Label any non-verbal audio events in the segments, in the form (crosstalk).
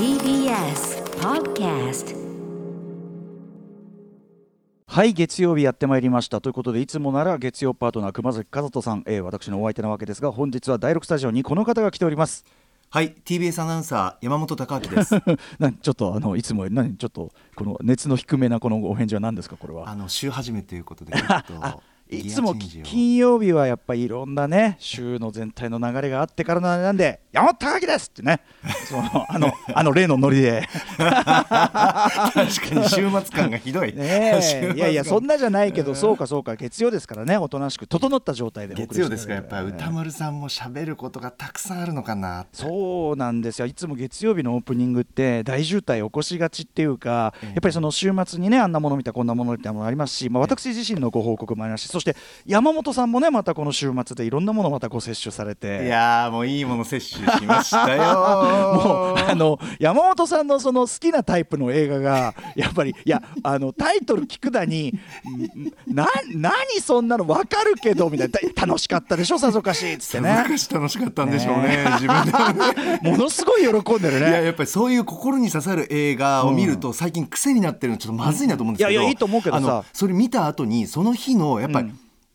TBS Podcast はい月曜日やってまいりました。ということでいつもなら月曜パートナー熊崎和人さん、えー、私のお相手なわけですが本日は第6スタジオにこの方が来ております。はい TBS アナウンサー山本貴明です。(laughs) なちょっとあのいつもより何ちょっとこの熱の低めなこのお返事は何ですかこれは。あの週始めということでちょっと (laughs) いつも金曜日はやっぱりいろんなね週の全体の流れがあってからなんで山本貴明ですってね。そのあの (laughs) あの例のノリで。確かに週末感がひどい。ねいやいやそんなじゃないけどそうかそうか月曜ですからねおとなしく。整った状態で月曜ですがやっぱり歌丸さんも喋ることがたくさんあるのかなそうなんですよ。いつも月曜日のオープニングって大渋滞起こしがちっていうか、ええ。やっぱりその週末にねあんなもの見たこんなもの見たものありますし、まあ、私自身のご報告もありますしそして山本さんもねまたこの週末でいろんなものをまたご摂取されて。いやーもういいもの摂取しましたよ。(laughs) もうあの山本さんのその好きなタイプの映画がやっぱりいやあのタイトル聞くだにんな何そんなの分かるけどみたいな。た楽しかったでしょ？さぞかしっつってね。楽しかったんでしょうねね。自分で (laughs) ものすごい喜んでるいやね。やっぱりそういう心に刺さる映画を見ると最近癖になってるのちょっとまずいなと思うんですけど、いやいやいいと思うけどさ。あのそれ見た後にその日のやっぱり、うん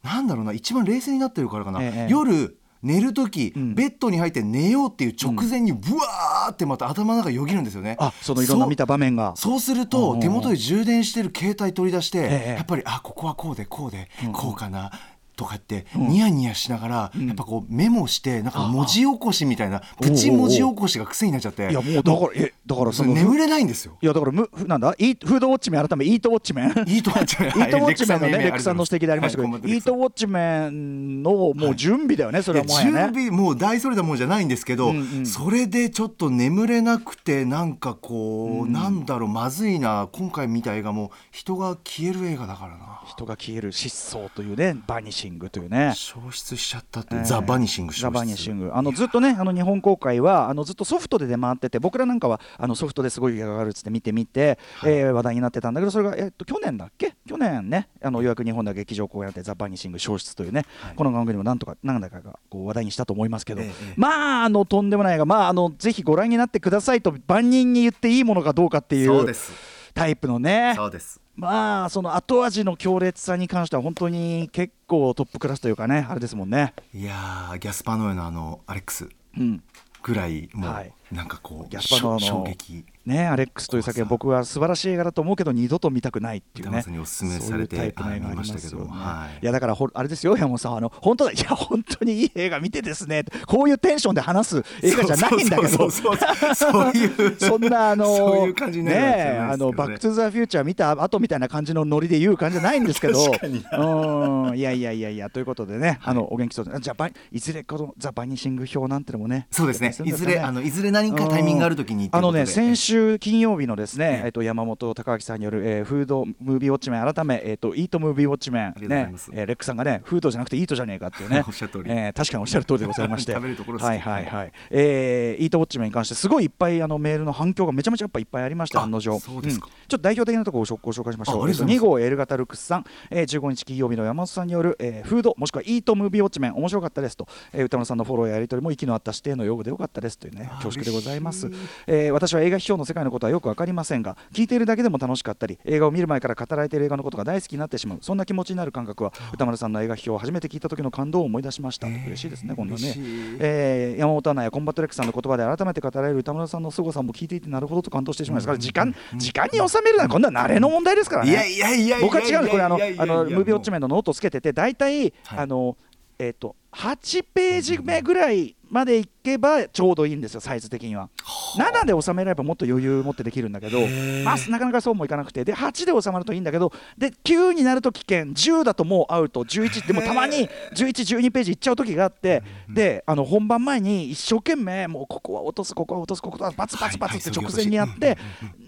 なんだろうな一番冷静になってるからかな、ええ。夜寝る時、ん。ベッドに入って寝ようっていう直前にブワーってまた頭の中よぎるんですよね。あそのいろんな見た場面が。そうするうんうんうんと手元で充電してる携帯取り出して、ええ。やっぱりあここはこうでこうで、うんうん。こうかなとかってニヤニヤしながら、やっぱこうメモしてなんか文字起こしみたいなプチ文字起こしが癖になっちゃって。いやもうだからえだからその眠れないんですよ。いやだからむふなんだ？イーフードウォッチメン改めイートウォッチメン。いいと思っちゃう。(laughs) イートウォッチメンのね、はいレックさんの指摘でありましたけど、はいイートウォッチメンのもう準備だよね、それはもう。準備もう大それたもんじゃないんですけど、それでちょっと眠れなくてなんかこう、なんだろうまずいな今回見た映画も人が消える映画だからな。人が消える失踪というね、バニシングというね。消失しちゃったって、えーザ・バニシングザ・バニシング。グあのずっとねあの日本公開はあのずっとソフトで出回ってて僕らなんかはあのソフトですごい映画があるっつって見てみて、えー話題になってたんだけどそれが、えっと去年だっけ？去年ね。あのようやく日本では劇場公演やってザ・バニシング消失というね、この番組でもなんとか何だかがこう話題にしたと思いますけど、ええええ。まああのとんでもないがまああのぜひご覧になってくださいと万人に言っていいものかどうかっていうそうです。タイプのね。そうですまあその後味の強烈さに関しては本当に結構トップクラスというかねあれですもんね。いやーギャスパノエのあのアレックスうんぐらいもう、はいなんかこうギャスパノの衝撃。ね、アレックスという作品は僕は素晴らしい映画だと思うけど二度と見たくないっていうねにお勧めされてそういうタイプの映画ありはい見ましたけどはい。いやだからほあれですよ山本さん。あの本当だ。いや本当にいい映画見てですね。こういうテンションで話す映画じゃないんだけど。(laughs) そういうそんなあのねあのバックトゥザフューチャー見た後みたいな感じのノリで言う感じじゃないんですけど。確かに。うん。いやいやいやいや。ということでね、あのお元気そう。でじゃいずれこのザバニシング表なんてのもねそうですね。いずれあのいずれ何かタイミングがあるときにあのね先週週金曜日のですね、ええ。えっと山本隆明さんによる、えーフードムービーウォッチメン改めえっとイートムービーウォッチメンねえーレックさんがねフードじゃなくてイートじゃねえかっていうね。おっしゃる通り。えー確かにおっしゃる通りでございまして。食べるところはいはいはい、えーイートウォッチメンに関してすごいいっぱいあのメールの反響がめちゃめちゃやっぱいっぱいありましたあ案の定。そうですちょっと代表的なところをご紹介しましょう。あありがとうございます。2号 L 型ルックスさん、えー、15日金曜日の山本さんによる、えーフードもしくはイートムービーウォッチメン面白かったですと、えー宇多丸さんのフォローややり取りも息の合った師弟のようでよかったですというねあ恐縮でございます。えー私は映画批評の世界のことはよく分かりませんが聞いているだけでも楽しかったり映画を見る前から語られている映画のことが大好きになってしまうそんな気持ちになる感覚は宇多丸さんの映画批評を初めて聞いた時の感動を思い出しました、嬉しいですね今度はね。えー山本アナやコンバットレックさんの言葉で改めて語られる宇多丸さんの凄さも聞いていてなるほどと感動してしまいます。から時間時間に収めるのは今度は慣れの問題ですからね。いやいやいや僕は違うこれあのあのムービーウォッチメンのノートをつけてて大体、はいあのえっ、と8ページ目ぐらいまでいけばちょうどいいんですよサイズ的には。7で収められばもっと余裕持ってできるんだけどまあなかなかそうもいかなくて。で8で収まるといいんだけどで9になると危険。10だともうアウト。11でもたまに1112ページいっちゃう時があってであの本番前に一生懸命もうここは落とすここは落とすここはバツバツバツって直前にやって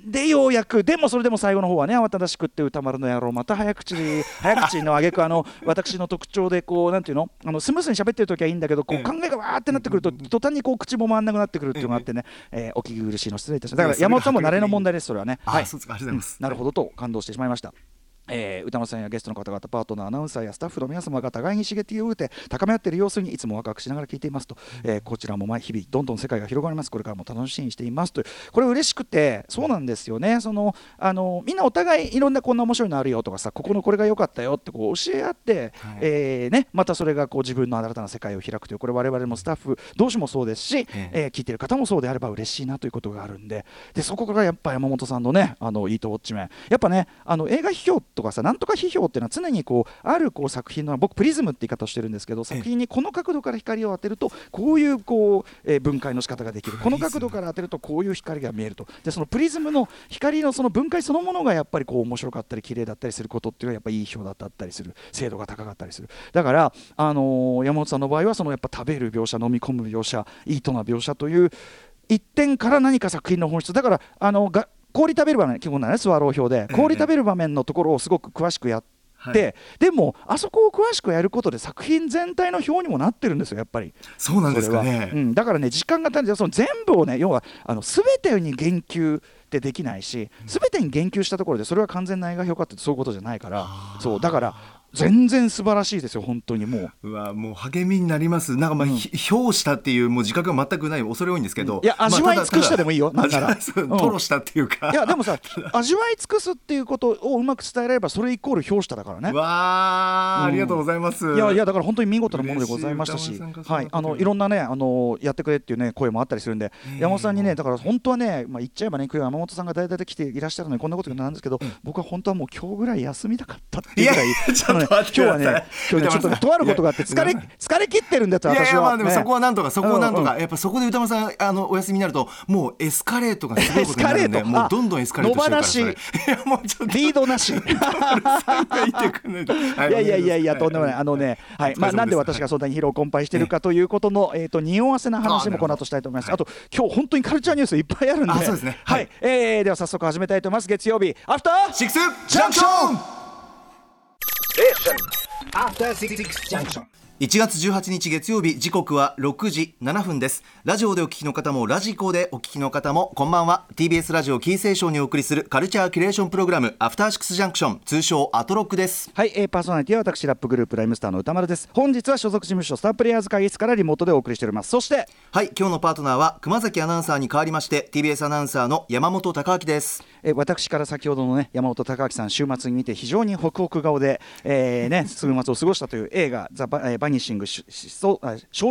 でようやくでもそれでも最後の方はね慌ただしくって歌丸の野郎また早口で早口の挙句あの私の特徴でこうなんていうの？あのスムーズに喋ってる時はいいんだけどこう考えがわーってなってくると途端にこう口も回んなくなってくるっていうのがあってね、えーお聞き苦しいの失礼いたしましただから山本さんも慣れの問題ですそれはね。はい。あそうですかありがとうございます。なるほどと感動してしまいましたえー歌丸さんやゲストの方々パートナーアナウンサーやスタッフの皆様が互いに刺激を受けて高め合っている様子にいつもワクワクしながら聞いていますと、えーこちらも毎日々どんどん世界が広がります。これからも楽しみにしていますと。いうこれ嬉しくてそうなんですよね。そのあのみんなお互いいろんなこんな面白いのあるよとかさここのこれが良かったよってこう教え合って、はい。えーね、またそれがこう自分の新たな世界を開くというこれ我々もスタッフ同士もそうですし、え聞いてる方もそうであれば嬉しいなということがあるんで。でそこからやっぱ山本さんのねあのイートウォッチメン。やっぱねあの映画批評とかさなんとか批評っていうのは常にこうあるこう作品の僕プリズムって言い方をしてるんですけど作品にこの角度から光を当てるとこういうこう、えー分解の仕方ができる。この角度から当てるとこういう光が見えると。でそのプリズムの光のその分解そのものがやっぱりこう面白かったり綺麗だったりすることっていうのはやっぱいい評だったりする。精度が高かったりする。だから、あのー山本さんの場合はそのやっぱ食べる描写飲み込む描写イートな描写という一点から何か作品の本質。だからあのが氷食べる場面基本なねスワロー表で。氷食べる場面のところをすごく詳しくやって、はい。でもあそこを詳しくやることで作品全体の表にもなってるんですよやっぱり。そうなんですかね、うん、だからね時間が足りないその全部をね要はあの全てに言及ってできないし全てに言及したところでそれは完全な映画評価ってそういうことじゃないから。そうだから全然素晴らしいですよ本当にもう。うわもう励みになります。なんかまあ、ひ評したっていうもう自覚が全くない恐れ多いんですけど、いやまあ味わい尽くしたでもいいよただなんなら。味わいそううん。トロしたっていうか。いやでもさ味わい尽くすっていうことをうまく伝えられればそれイコール評しただからね。わあ、うん。ありがとうございます。いやいやだから本当に見事なものでございましたし、はい、あのいろんなねあのやってくれっていうね声もあったりするんで、山本さんにねだから本当はねまあ言っちゃえばね山本さんが大々で来ていらっしゃるのにこんなことなんですけど、僕は本当はもう今日ぐらい休みたかったっていうぐらいいやちょ今日はね今日ねちょっととあることがあって疲れ疲れ切ってるんだっていやい私は、やまあでもね。そこはなんとかそこをなんとか、うんやっぱそこで歌丸さんあのお休みになるともうエスカレートがすごいことになるんでエスカレート。もうどんどんエスカレートしてるからそれ。あいやもうちょっと。リードなし。いやいやいやいや、はとんでもない、あのね、はい、まあ、なんで私がそんなに疲労困憊してるかということの、えっと、匂わせな話もこの後したいと思います。あと、今日本当にカルチャーニュースいっぱいあるんで。あそうですね。ははいでは早速始めたいと思います。月曜日、アフターシックスジャンクション.1月18日月曜日時刻は6時7分です。ラジオでお聞きの方もラジコでお聞きの方もこんばんは。TBS ラジオキーセーションにお送りするカルチャーキュレーションプログラムアフターシックスジャンクション通称アトロックです。はい、えーパーソナリティは私ラップグループライムスターの歌丸です。本日は所属事務所スタープレイヤーズ会議室からリモートでお送りしております。そしてはい今日のパートナーは熊崎アナウンサーに代わりまして TBS アナウンサーの山本貴明ですえー私から先ほどのね山本隆明さん週末に見て非常にホクホク顔で、えーね、週末を過ごしたという映画「ザバ,、えーバニッシング消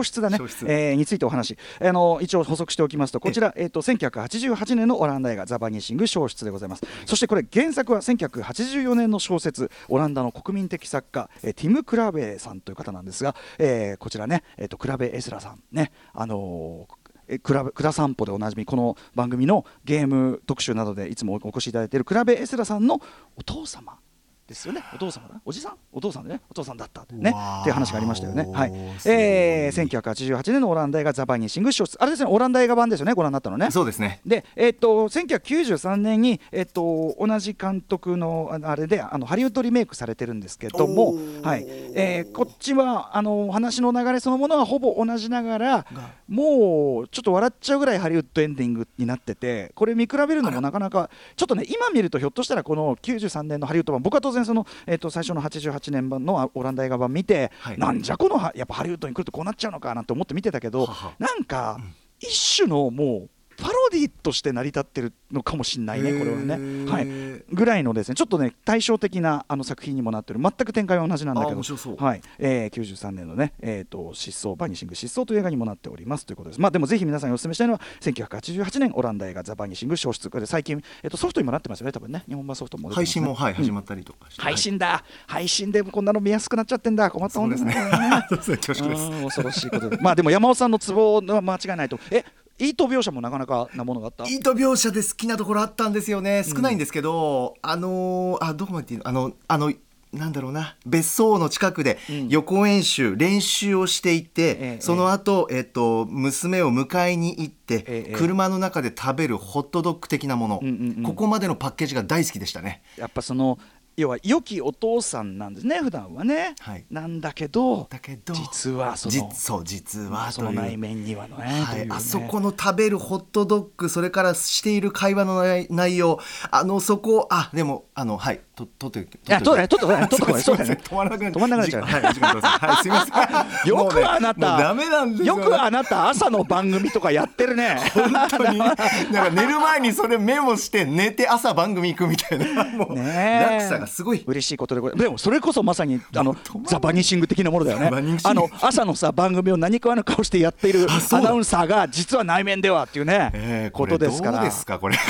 失だね。えーについてお話、あの一応補足しておきますとこちら、えー、と1988年のオランダ映画「ザ・バニッシング消失」でございます。そしてこれ原作は1984年の小説オランダの国民的作家、えーティム・クラベさんという方なんですが、えーこちらね、えー、とクラベ・エスラさんね。あのーえクラブクラ散歩でおなじみこの番組のゲーム特集などでいつもお越しいただいているくらべエスラさんのお父様。ですよね。お父様だ。おじさん？お父さんでね。お父さんだったね。っていう話がありましたよね。はい。えー、1988年のオランダ映画ザ・バニッシング消失あれですねオランダ映画版ですよね。ご覧になったのね。そうですね。で、えっと1993年に、えっと同じ監督のあのあれであのハリウッドリメイクされてるんですけども、はい。えーこっちはあの話の流れそのものはほぼ同じながらもうちょっと笑っちゃうぐらいハリウッドエンディングになっててこれ見比べるのもなかなかちょっとね今見るとひょっとしたらこの93年のハリウッド版僕は当然その、えっと最初の88年版のオランダ映画版見て、はい。なんじゃこのはやっぱハリウッドに来るとこうなっちゃうのかなんて思って見てたけどはは。なんか、一種のもうパロディとして成り立ってるのかもしれないね、これはね。はい、ぐらいのですね、ちょっとね、対照的なあの作品にもなってる、全く展開は同じなんだけど、はい。えー、93年のね、えーと、失踪、バニッシング失踪という映画にもなっておりますということです。まあ、でもぜひ皆さんにお勧めしたいのは、1988年、オランダ映画、ザ・バニッシング消失、これで最近、えーと、ソフトにもなってますよね、多分ね、日本版ソフトもね。配信も、はい、うん。始まったりとかして、配信だ、配信でこんなの見やすくなっちゃってんだ、困ったもんですね。(laughs) 恐ろしいことで。まあでも山本さんのツボは間違いないと。え、イート描写もなかなかなものがあった？イート描写で好きなところあったんですよね。少ないんですけど、あのーあどこまで言っていいの？あのあのなんだろうな。別荘の近くでん。予行演習、練習をしていて、ええその後、えっと娘を迎えに行って、ええ。車の中で食べるホットドッグ的なもの、うんうんうん。ここまでのパッケージが大好きでしたね。やっぱその要は良きお父さんなんですね普段はね、はい。なんだけどだけど実はそじのそう実はその内面にはのね、はい、ね。あそこの食べるホットドッグそれからしている会話の内内容。あのそこあでもあのはい。ととっていや取って取って取って (laughs) すいません取って止まらなくなっ止まらなくなっちゃう。はいお時間ください。はいすいません。(laughs) よくあなた、もうダメなんですよ。よくあなた朝の番組とかやってるね。本当に。なんか寝る前にそれメモして寝て朝番組行くみたいな。もうねえ。落差がすごい。嬉しいことでございます。でもそれこそまさにあのザ・バニシング的なものだよね。あの朝のさ番組を何食わぬ顔してやっているアナウンサーが実は内面ではっていうね、えーことですから。どうですかこれ (laughs)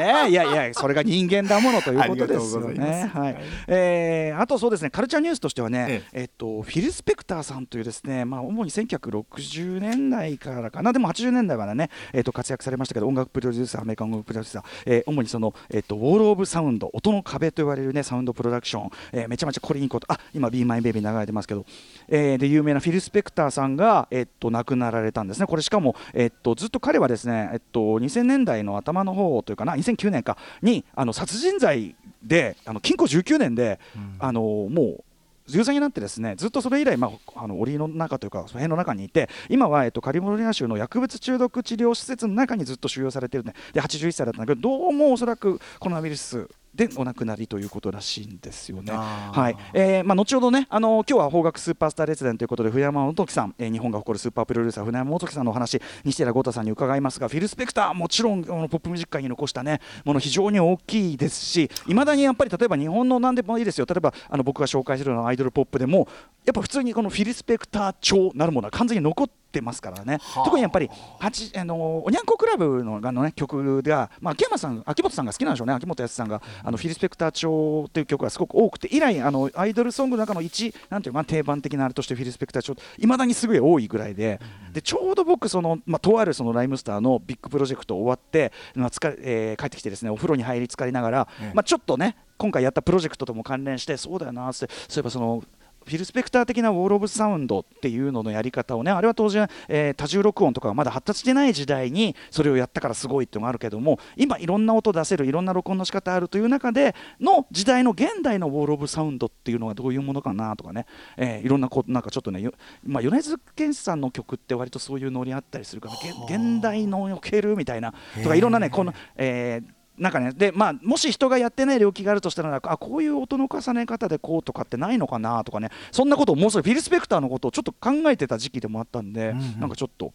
ね。いやいやそれが人間だものということですよね。はい。えーあとそうですねカルチャーニュースとしてはね、ええ。っとフィル・スペクターさんというですねまあ主に1960年代からかな。でも80年代からねえっと活躍されましたけど音楽プロデューサーアメリカ音楽プロデューサー、えー主にそのえっとウォール・オブ・サウンド音の壁と言われるねサウンドプロダクション、えーめちゃめちゃこれにいいことあ今 Be My Baby 流れてますけど、えーで有名なフィル・スペクターさんがえっと亡くなられたんですね。これしかもえっとずっと彼はですねえっと2000年代の頭の方というかな2009年かにあの殺人罪であの禁錮19年で、あのもう有罪になってですねずっとそれ以来、まあ、あの檻の中というかその辺の中にいて今は、えっと、カリフォルニア州の薬物中毒治療施設の中にずっと収容されてるね。で81歳だったんだけどどうもおそらくコロナウイルスでお亡くなりということらしいんですよね。はい。えーまあ、後ほどね、あの今日は邦楽スーパースター列伝ということで、船山元樹さん、えー日本が誇るスーパープロデューサー、船山元樹さんのお話、西寺豪太さんに伺いますが、フィル・スペクター、もちろんあのポップミュージック界に残したね、もの非常に大きいですし、いまだにやっぱり例えば日本の何でもいいですよ、例えばあの僕が紹介するようなアイドルポップでも、やっぱ普通にこのフィル・スペクター調なるものは完全に残ってますからね、特にやっぱり八あのおにゃんこクラブのあの、ね、曲が、まあ、秋山さん、秋元さんが好きなんでしょうね、秋元康さんが、あのフィル・スペクター調っていう曲がすごく多くて、以来、あのアイドルソングの中の一、なんていうか、まあ、定番的なあれとして、フィル・スペクター調、いまだにすごい多いぐらいで、でちょうど僕、そのまあ、とあるそのライムスターのビッグプロジェクト終わって、まあえー帰ってきて、ですねお風呂に入り浸かりながら、ええまあ、ちょっとね、今回やったプロジェクトとも関連して、そうだよなって、そういえばその。フィル・スペクター的なウォール・オブ・サウンドっていうののやり方をねあれは当時、えー多重録音とかがまだ発達してない時代にそれをやったからすごいっていうのがあるけども今いろんな音出せるいろんな録音の仕方あるという中での時代の現代のウォール・オブ・サウンドっていうのはどういうものかなとかね、えーいろんなこなんかちょっとねよまあ、米津玄師さんの曲って割とそういうノリあったりするからげ現代のおけるみたいなとかいろんなねこの、えーなんかねでまあ、もし人がやってない領域があるとしたらあこういう音の重ね方でこうとかってないのかなとかねそんなことをもうそれフィル・スペクターのことをちょっと考えてた時期でもあったんで、なんかちょっと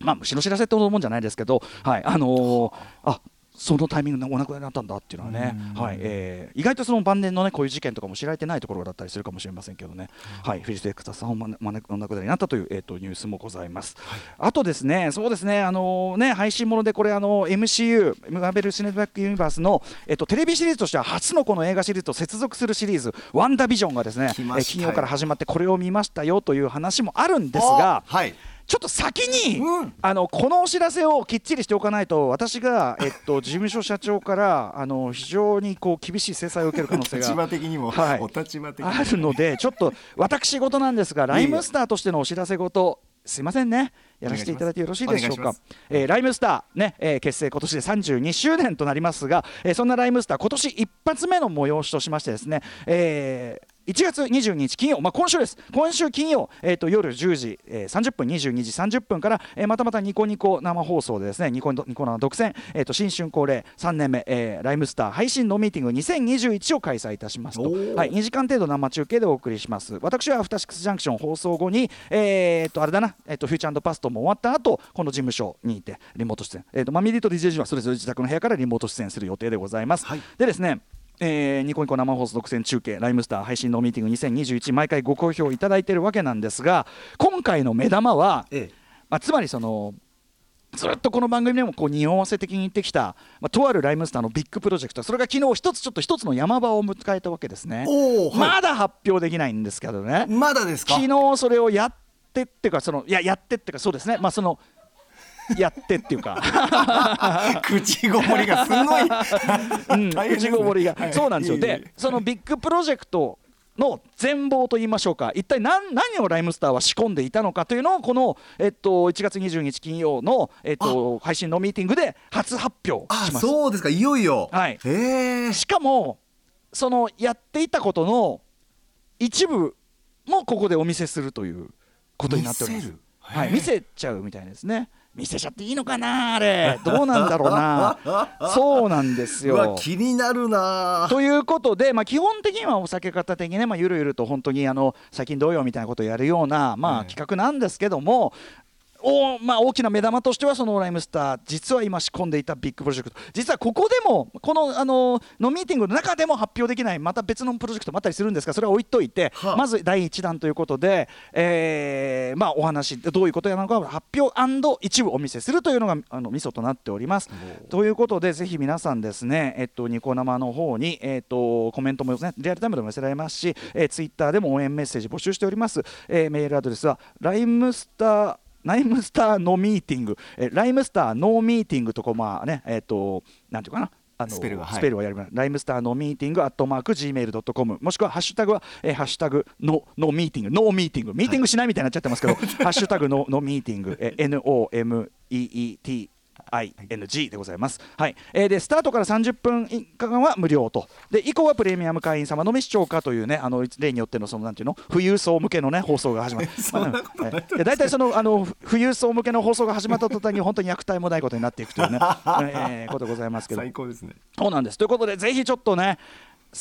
まあ虫の知らせってもんじゃないですけど、はいあのーあそのタイミングでお亡くなりになったんだっていうのはね、はい。えー意外とその晩年のねこういう事件とかも知られてないところだったりするかもしれませんけどね、はい、フィル・スペクターさんをお亡くなりになったという、えー、とニュースもございます。あとですね、そうですね、あのね配信ものでこれあの MCU マーベル・シネマティック・ユニバースのえっ、とテレビシリーズとしては初のこの映画シリーズと接続するシリーズワンダービジョンがですね、えー金曜から始まってこれを見ましたよという話もあるんですが。はいちょっと先に、うん。あのこのお知らせをきっちりしておかないと私が、(laughs) えっと、事務所社長からあの非常にこう厳しい制裁を受ける可能性が的にも、はい。お立場的あるのでちょっと私事なんですがライムスターとしてのお知らせ事すいませんね。やらせていただいてよろしいでしょうか。えーライムスター、ねえー結成今年で32周年となりますが、えーそんなライムスター今年一発目の催しとしましてですね、えー1月22日金曜、まあ、今週です、今週金曜、えー、と夜10時、えー30分、22時30分から、えーまたまたニコニコ生放送でですね、ニコニコ生独占、えー、と新春恒例3年目、えーライムスター配信のミーティング2021を開催いたしますと、はい、2時間程度生中継でお送りします。私はアフターシックスジャンクション放送後に、えー、とあれだな、えー、とフューチャーパストも終わった後この事務所にいてリモート出演、えー、とマミリと DJG はそれぞれ自宅の部屋からリモート出演する予定でございます。はい。でですねえーニコニコ生放送独占中継ライムスター配信のミーティング2021毎回ご好評いただいているわけなんですが今回の目玉は、ええ。まあ、つまりそのずっとこの番組でもこう匂わせ的に言ってきた、まあ、とあるライムスターのビッグプロジェクトそれが昨日一つちょっと一つの山場を迎えたわけですね。はい。まだ発表できないんですけどね。まだですか？昨日それをやってっていうかそのいややってっていうかそうですね。まあそのやってっていうか。(laughs) 口ごもりがすごい、(laughs) うん大変ですね。内ごもりが、はい。そうなんですよ。でそのビッグプロジェクトの全貌といいましょうか。一体何何をライムスターは仕込んでいたのかというのをこの、えっと、1月22日金曜の、えっと、配信のミーティングで初発表あします。そうですか。いよいよ。はい。へえ。しかもそのやっていたことの一部もここでお見せするということになっております。はい、見せちゃうみたいですね。見せちゃっていいのかなあれ。どうなんだろうな。(laughs) そうなんですよ。気になるな。ということで、まあ、基本的にはお酒方的にね、まあ、ゆるゆると本当にあの最近どうよみたいなことをやるような、まあ、ええ。企画なんですけども、おまあ、大きな目玉としてはそのライムスター実は今仕込んでいたビッグプロジェクト。実はここでもこのあののミーティングの中でも発表できないまた別のプロジェクトもあったりするんですがそれは置いといて、はあ。まず第1弾ということで、えーまあ、お話どういうことなのかを発表一部お見せするというのがあのミソとなっております。ということでぜひ皆さんですね、えっと、ニコ生の方に、えっと、コメントも、ね、リアルタイムでも寄せられますし、えー、ツイッターでも応援メッセージ募集しております、えーメールアドレスはライムスターライムスターのミーティング、えーライムスターノーミーティングとこまあねえっ、となんていうかな？あのスペルがはい。スペルをやります、ライムスターのミーティングアットマーク Gmail.com もしくはハッシュタグは、えーハッシュタグののミーティング。ノーミーティング。ミーティングしないみたいになっちゃってますけど、(laughs) ハッシュタグののミーティング、えー NOMEETING でございます。はい、えーでスタートから30分以下は無料と、で以降はプレミアム会員様のみ視聴かというね、あの例によってのそのなんていうの、富裕層向けのね放送が始まる。(laughs) そんなことないま大体そのあの富裕層向けの放送が始まった途端に本当に虐待もないことになっていくというね、(laughs) えーことございますけど。最高ですねそうなんですということでぜひちょっとね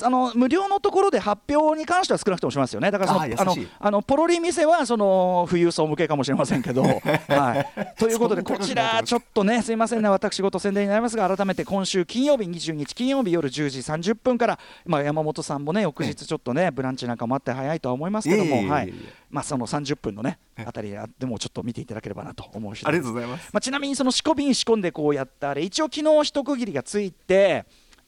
あの無料のところで発表に関しては少なくともしますよね。だからそのあのあのポロリ店はその富裕層向けかもしれませんけど、(laughs) はい、ということでこちらちょっとねすいませんね。私事宣伝になりますが改めて今週金曜日22日金曜日夜10時30分から、まあ、山本さんもね翌日ちょっとねブランチなんかもあって早いとは思いますけどもはい。まあその30分のねあたりでもちょっと見ていただければなと思うしありがとうございます。まあ、ちなみにその仕込みに仕込んでこうやったあれ一応昨日一区切りがついて、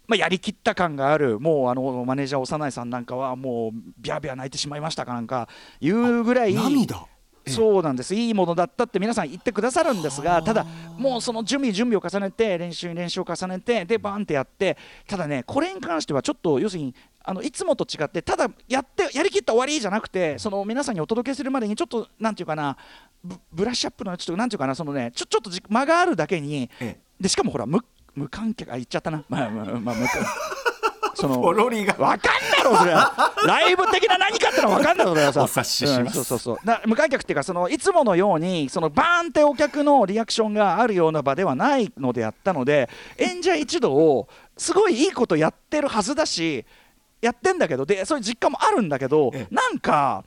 まあ、やりきった感がある。もうあのマネージャー幼いさんなんかはもうビャービャー泣いてしまいましたかなんかいうぐらい涙？そうなんです。いいものだったって皆さん言ってくださるんですがただもうその準備準備を重ねて練習に練習を重ねてでバーンってやってただねこれに関してはちょっと要するにあのいつもと違ってただやってやりきった終わりじゃなくてその皆さんにお届けするまでにちょっとなんていうかなブブラッシュアップのちょっとなんていうかなそのねちょちょっとじ間があるだけにええ。でしかもほら無無観客あ言っちゃったな。まあまあまあ無観そのポロリが。わかんだろそれは。ライブ的な何かってのはわかんだろそれはさ。(laughs) お察しします。うんそうそうそう。な無観客っていうかそのいつものようにそのバーンってお客のリアクションがあるような場ではないのであったので演者一同をすごいいいことやってるはずだしやってんだけどでそういう実感もあるんだけどええ。なんか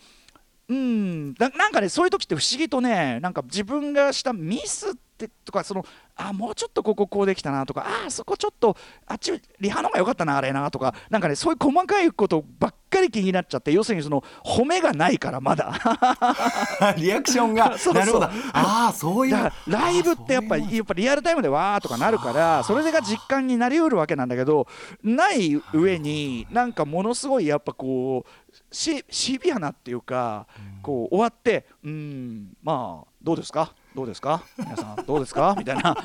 うんななんかねそういう時って不思議とねなんか自分がしたミスってとかそのあもうちょっとこここうできたなとかあそこちょっとあっちリハの方が良かったなあれなとかなんかねそういう細かいことばっかり気になっちゃって要するにその褒めがないからまだ。(laughs) リアクションが。そうそう。ああそういう。だからライブってやっぱりやっぱリアルタイムでわーとかなるからそれが実感になりうるわけなんだけどない上になんかものすごいやっぱこうシシビアなっていうかこう終わってうんまあどうですか？どうですか？皆さんどうですか？(laughs) みたいな。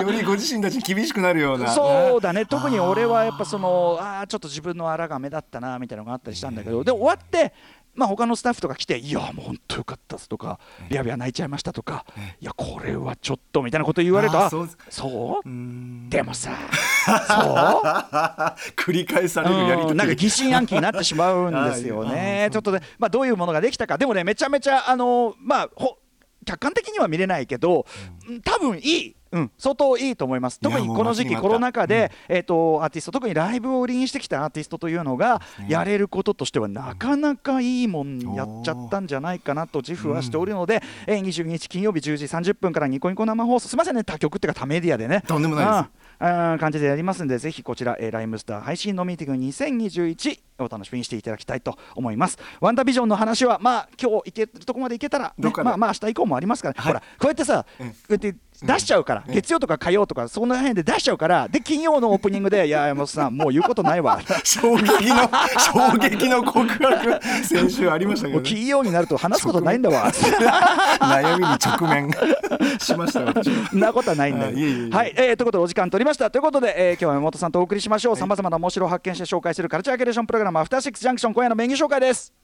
よりご自身たちに厳しくなるような。そうだね。特に俺はやっぱそのあーちょっと自分のあらが目立ったなみたいなのがあったりしたんだけどで終わってまあ他のスタッフとか来て「いやもう本当よかったっす」とか「ビャビャ泣いちゃいました」とか「いやこれはちょっと」みたいなこと言われると「ああーそう？でもさ (laughs) そう？繰り返されるやりとなんか疑心暗鬼になってしまうんですよ (laughs) はい。ね。ちょっとね、まあ、どういうものができたか、でもね、めちゃめちゃ、あのまあ、ほ客観的には見れないけど、うん。多分いい。うん、相当いいと思います。特にこの時期コロナ禍で、えー、とアーティスト特にライブを売りにしてきたアーティストというのがやれることとしてはなかなかいいもんやっちゃったんじゃないかなと自負はしておるので、えー22日金曜日10時30分からニコニコ生放送すみませんね他局っていうか他メディアでね。とんでもないです。うん。感じでやりますんでぜひこちら、えーライムスター配信のミーティング2021お楽しみにしていただきたいと思います。ワンダービジョンの話はまあ今日いけるとこまでいけたら、ねまあまあ明日以降もありますから、はい。ほらこうやってさ、こうやって出しちゃうから、月曜とか火曜とかその辺で出しちゃうからで金曜のオープニングで「いや山本さんもう言うことないわ」(laughs) 衝撃の (laughs) 衝撃の告白先週ありましたけど、ね、金曜になると話すことないんだわ。悩みに直面しました私 (laughs) そんなことはないんだよ。はい、えーということでお時間取りました。ということで、えー今日は山本さんとお送りしましょう。さまざまな面白を発見して紹介するカルチャーキュレーションプログラムラマアフターシックスジャンクション今夜のメニュー紹介です。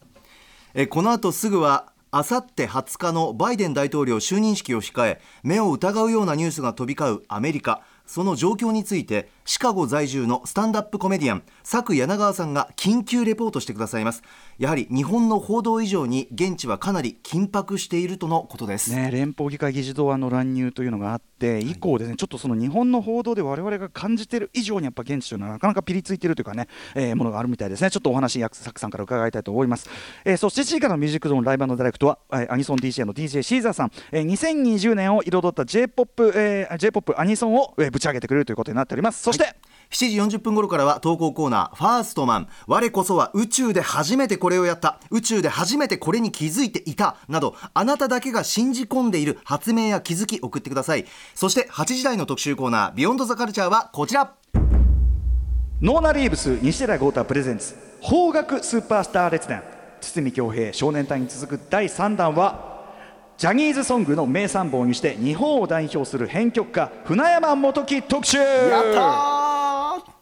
えこの後すぐはあさって20日のバイデン大統領就任式を控え目を疑うようなニュースが飛び交うアメリカ。その状況についてシカゴ在住のスタンダップコメディアン佐久柳川さんが緊急レポートしてくださいます。やはり日本の報道以上に現地はかなり緊迫しているとのことです、ね、連邦議会議事堂案の乱入というのがあって以降でね、ちょっとその日本の報道で我々が感じている以上にやっぱ現地というのはなかなかピリついているというかね、えーものがあるみたいですね。ちょっとお話ヤクサクさんから伺いたいと思います、えーそして7時からのミュージックゾーンライブダイレクトは、えーアニソン DJ の DJ シーザーさん、えー2020年を彩った J−POP、えー、J-POP アニソンを、えーぶち上げてくれるということになっております。そして、7時40分頃からは投稿コーナー「ファーストマン。我こそは宇宙で初めてこれをやった。宇宙で初めてこれに気づいていた」などあなただけが信じ込んでいる。発明や気づき送ってください。そして8時台の特集コーナー「ビヨンドザカルチャーはこちら。ノーナ・リーブス西寺豪太プレゼンツ。邦楽スーパースター列伝。堤恭平少年隊に続く第3弾はジャニーズソングの名参謀にして日本を代表する編曲家船山元樹特集。やったー。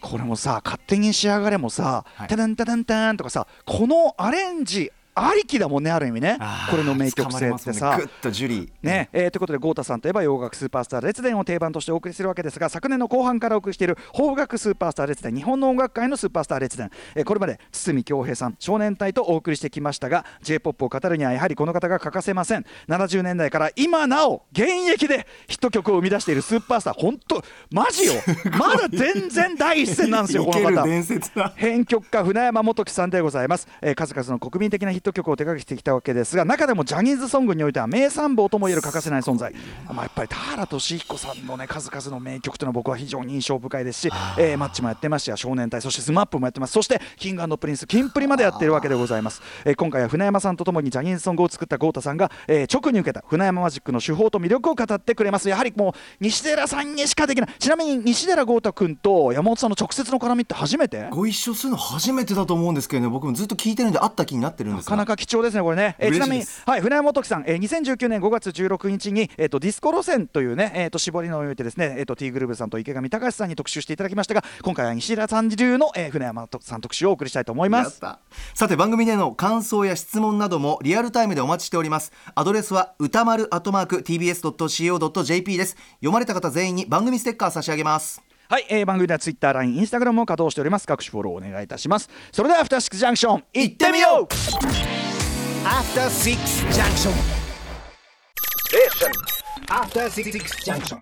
これもさ勝手に仕上がれもさ、はい。タダンタダンタンとかさこのアレンジありきだもんねある意味ね。これの名曲性ってさ。ね。グッとジュリー。ね。えーということで豪太さんといえば洋楽スーパースター列伝を定番としてお送りするわけですが昨年の後半からお送りしている邦楽スーパースター列伝日本の音楽界のスーパースター列伝、えーこれまで堤恭平さん少年隊とお送りしてきましたが j p o p を語るにはやはりこの方が欠かせません。70年代から今なお現役でヒット曲を生み出しているスーパースター。本当マジよ。まだ全然第一線なんですよこの方。編曲家船山基紀さんでございます、えー数々の国民的なヒット曲を手掛けてきたわけですが中でもジャニーズソングにおいては名参謀ともいえる欠かせない存在、まあ、やっぱり田原俊彦さんのね数々の名曲というのは僕は非常に印象深いですし、えーマッチもやってますし少年隊そして SMAP もやってます。そして King & Prince キンプリまでやっているわけでございます、えー今回は船山さんとともにジャニーズソングを作った豪太さんが、えー直に受けた船山マジックの手法と魅力を語ってくれます。やはりもう西寺さんにしかできない。ちなみに西寺豪太君と山本さんの直接の絡みって初めて？ご一緒するの初めてだと思うんですけどね僕もずっと聞いてるんで会った気になってるんですかなか貴重ですね、これね。えーちなみにはい、船山元樹さん、えー2019年5月16日に、えー、とディスコ路線というね、えー、と絞りのおいてですね、えー、と T グループさんと池上隆さんに特集していただきましたが、今回は西田さん流の、えー船山さん特集をお送りしたいと思います。さて番組での感想や質問などもリアルタイムでお待ちしております。アドレスは歌丸アットマーク TBS.CO.JP です。読まれた方全員に番組ステッカー差し上げますはい、えー番組ではツイッター、LINE、インスタグラムも稼働しております。各種フォローお願いいたします。それでは、アフターシックスジャンクション、行ってみよう After Six Junction. After Six Junction.